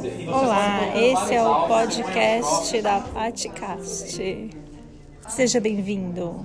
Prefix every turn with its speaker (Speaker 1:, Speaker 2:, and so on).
Speaker 1: Olá, esse é o podcast da Paticast. Seja bem-vindo.